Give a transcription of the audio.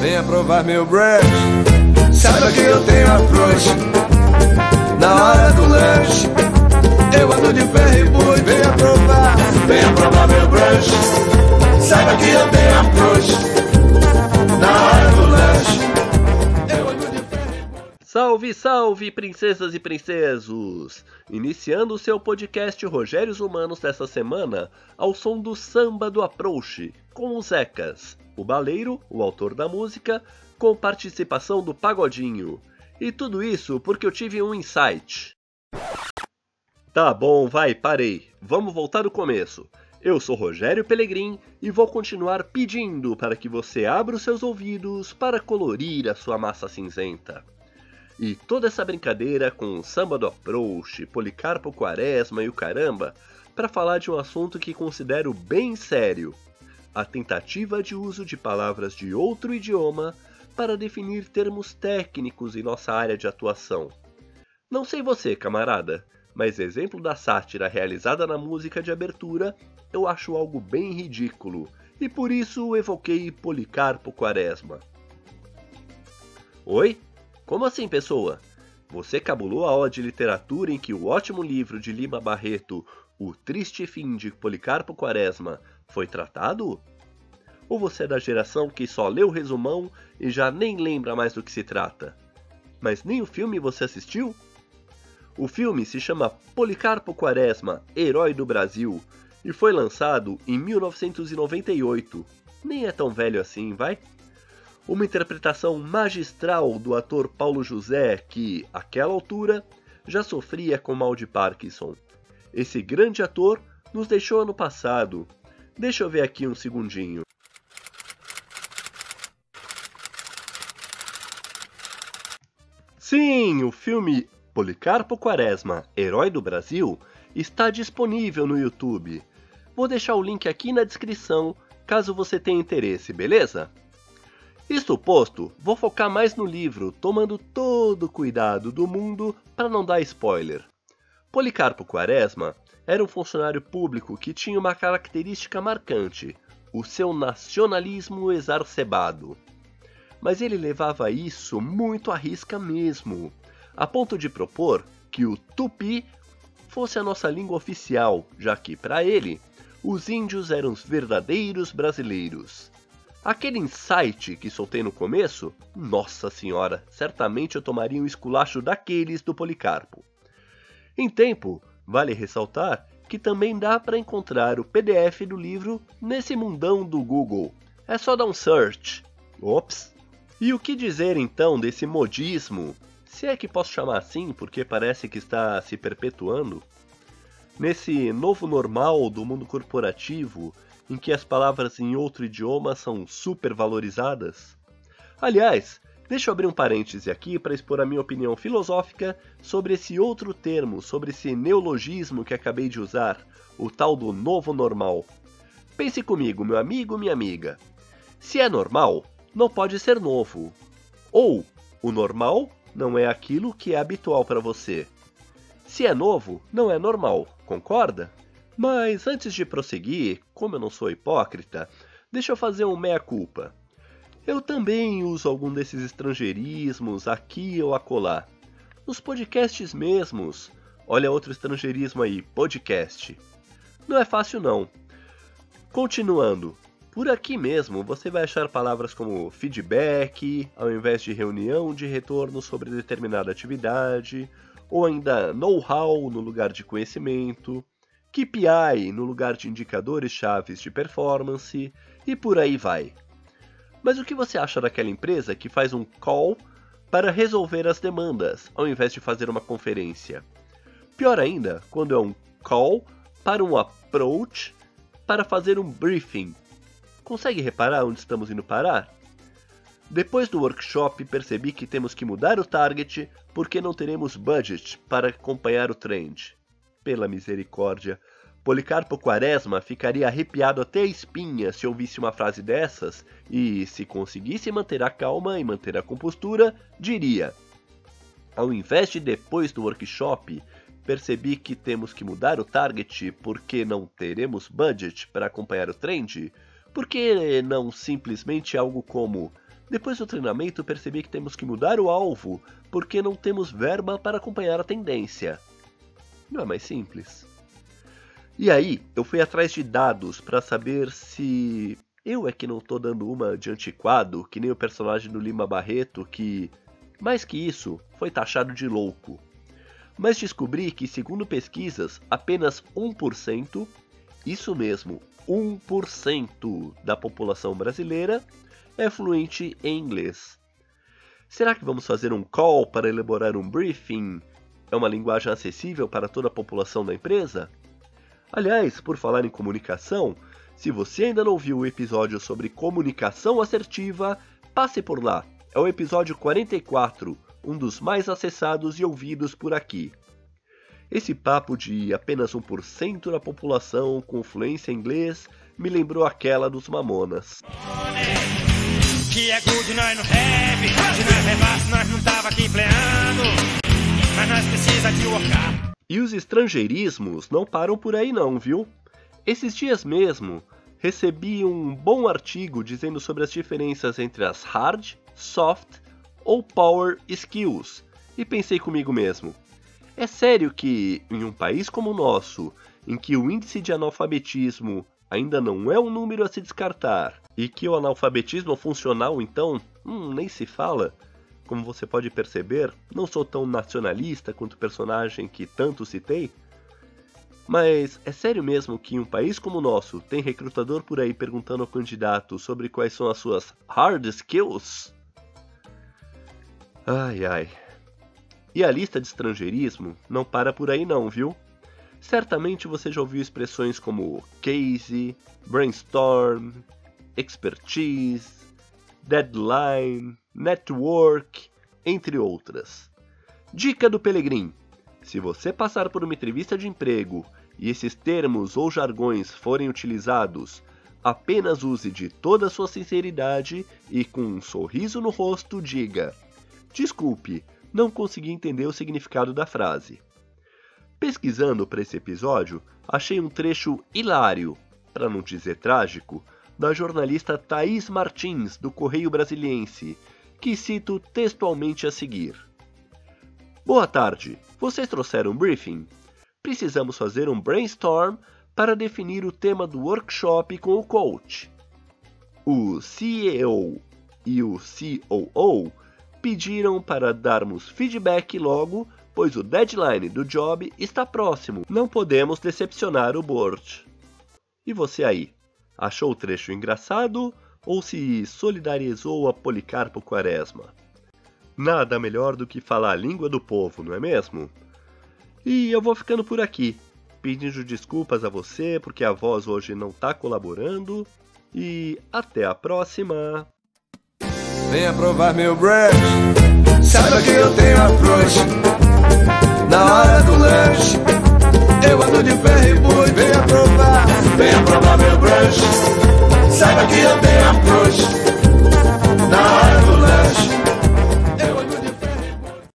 venha provar meu brush. Saiba que eu tenho approach na hora do lanche. Eu ando de ferro e boi, venha provar, venha provar meu brush. Saiba que eu tenho approach na hora do lanche. Eu ando de ferro e. Salve, salve, princesas e princesos! Iniciando o seu podcast Rogérios Humanos dessa semana, ao som do samba do Approach, com os Zecas, o baleiro, o autor da música, com participação do Pagodinho. E tudo isso porque eu tive um insight. Tá bom, vai, parei. Vamos voltar do começo. Eu sou Rogério Pelegrim e vou continuar pedindo para que você abra os seus ouvidos para colorir a sua massa cinzenta. E toda essa brincadeira com o samba do approach, Policarpo Quaresma e o caramba, para falar de um assunto que considero bem sério: a tentativa de uso de palavras de outro idioma para definir termos técnicos em nossa área de atuação. Não sei você, camarada, mas exemplo da sátira realizada na música de abertura eu acho algo bem ridículo e por isso evoquei Policarpo Quaresma. Oi? Como assim, pessoa? Você cabulou a aula de literatura em que o ótimo livro de Lima Barreto, O Triste Fim de Policarpo Quaresma, foi tratado? Ou você é da geração que só leu o resumão e já nem lembra mais do que se trata? Mas nem o filme você assistiu? O filme se chama Policarpo Quaresma, Herói do Brasil, e foi lançado em 1998. Nem é tão velho assim, vai? Uma interpretação magistral do ator Paulo José, que, àquela altura, já sofria com mal de Parkinson. Esse grande ator nos deixou ano passado. Deixa eu ver aqui um segundinho. Sim, o filme Policarpo Quaresma, Herói do Brasil, está disponível no YouTube. Vou deixar o link aqui na descrição, caso você tenha interesse, beleza? Isto posto, vou focar mais no livro, tomando todo o cuidado do mundo para não dar spoiler. Policarpo Quaresma era um funcionário público que tinha uma característica marcante: o seu nacionalismo exacerbado mas ele levava isso muito à risca mesmo, a ponto de propor que o tupi fosse a nossa língua oficial, já que, para ele, os índios eram os verdadeiros brasileiros. Aquele insight que soltei no começo, nossa senhora, certamente eu tomaria um esculacho daqueles do Policarpo. Em tempo, vale ressaltar que também dá para encontrar o PDF do livro nesse mundão do Google. É só dar um search. Ops, e o que dizer então desse modismo, se é que posso chamar assim porque parece que está se perpetuando? Nesse novo normal do mundo corporativo, em que as palavras em outro idioma são supervalorizadas? Aliás, deixa eu abrir um parêntese aqui para expor a minha opinião filosófica sobre esse outro termo, sobre esse neologismo que acabei de usar, o tal do novo normal. Pense comigo, meu amigo, minha amiga. Se é normal, não pode ser novo. Ou o normal não é aquilo que é habitual para você. Se é novo, não é normal, concorda? Mas antes de prosseguir, como eu não sou hipócrita, deixa eu fazer um meia-culpa. Eu também uso algum desses estrangeirismos aqui ou acolá. Nos podcasts mesmos. Olha outro estrangeirismo aí, podcast. Não é fácil não. Continuando, por aqui mesmo você vai achar palavras como feedback, ao invés de reunião de retorno sobre determinada atividade, ou ainda know-how no lugar de conhecimento, KPI no lugar de indicadores chaves de performance, e por aí vai. Mas o que você acha daquela empresa que faz um call para resolver as demandas, ao invés de fazer uma conferência? Pior ainda, quando é um call para um approach para fazer um briefing Consegue reparar onde estamos indo parar? Depois do workshop, percebi que temos que mudar o target porque não teremos budget para acompanhar o trend. Pela misericórdia, Policarpo Quaresma ficaria arrepiado até a espinha se ouvisse uma frase dessas e, se conseguisse manter a calma e manter a compostura, diria: Ao invés de depois do workshop, percebi que temos que mudar o target porque não teremos budget para acompanhar o trend. Por que não simplesmente algo como Depois do treinamento, percebi que temos que mudar o alvo porque não temos verba para acompanhar a tendência. Não é mais simples. E aí, eu fui atrás de dados para saber se eu é que não tô dando uma de antiquado, que nem o personagem do Lima Barreto, que, mais que isso, foi taxado de louco. Mas descobri que, segundo pesquisas, apenas 1%, isso mesmo, 1% da população brasileira é fluente em inglês. Será que vamos fazer um call para elaborar um briefing? É uma linguagem acessível para toda a população da empresa? Aliás, por falar em comunicação, se você ainda não viu o episódio sobre comunicação assertiva, passe por lá. É o episódio 44, um dos mais acessados e ouvidos por aqui. Esse papo de apenas 1% da população com fluência em inglês me lembrou aquela dos Mamonas que é good, nós não rap. Nós nós não tava aqui pleando. Mas nós precisa de workar. E os estrangeirismos não param por aí não, viu? Esses dias mesmo, recebi um bom artigo dizendo sobre as diferenças entre as hard, soft ou power skills. E pensei comigo mesmo, é sério que, em um país como o nosso, em que o índice de analfabetismo ainda não é um número a se descartar, e que o analfabetismo funcional, então, hum, nem se fala. Como você pode perceber, não sou tão nacionalista quanto o personagem que tanto citei. Mas é sério mesmo que em um país como o nosso tem recrutador por aí perguntando ao candidato sobre quais são as suas hard skills? Ai ai. E a lista de estrangeirismo não para por aí não, viu? Certamente você já ouviu expressões como case, brainstorm, expertise, deadline, network, entre outras. Dica do Pelegrim: se você passar por uma entrevista de emprego e esses termos ou jargões forem utilizados, apenas use de toda a sua sinceridade e com um sorriso no rosto diga: Desculpe, não consegui entender o significado da frase. Pesquisando para esse episódio, achei um trecho hilário, para não dizer trágico, da jornalista Thaís Martins, do Correio Brasiliense, que cito textualmente a seguir: Boa tarde, vocês trouxeram um briefing? Precisamos fazer um brainstorm para definir o tema do workshop com o coach. O CEO e o COO pediram para darmos feedback logo pois o deadline do job está próximo. Não podemos decepcionar o board. E você aí? Achou o trecho engraçado ou se solidarizou a Policarpo Quaresma? Nada melhor do que falar a língua do povo, não é mesmo? E eu vou ficando por aqui, pedindo desculpas a você porque a voz hoje não está colaborando. E até a próxima! Venha provar meu bread, saiba que eu tenho approach na hora do lanche. Eu ando de ferro e boi, venha provar, venha provar meu brunch.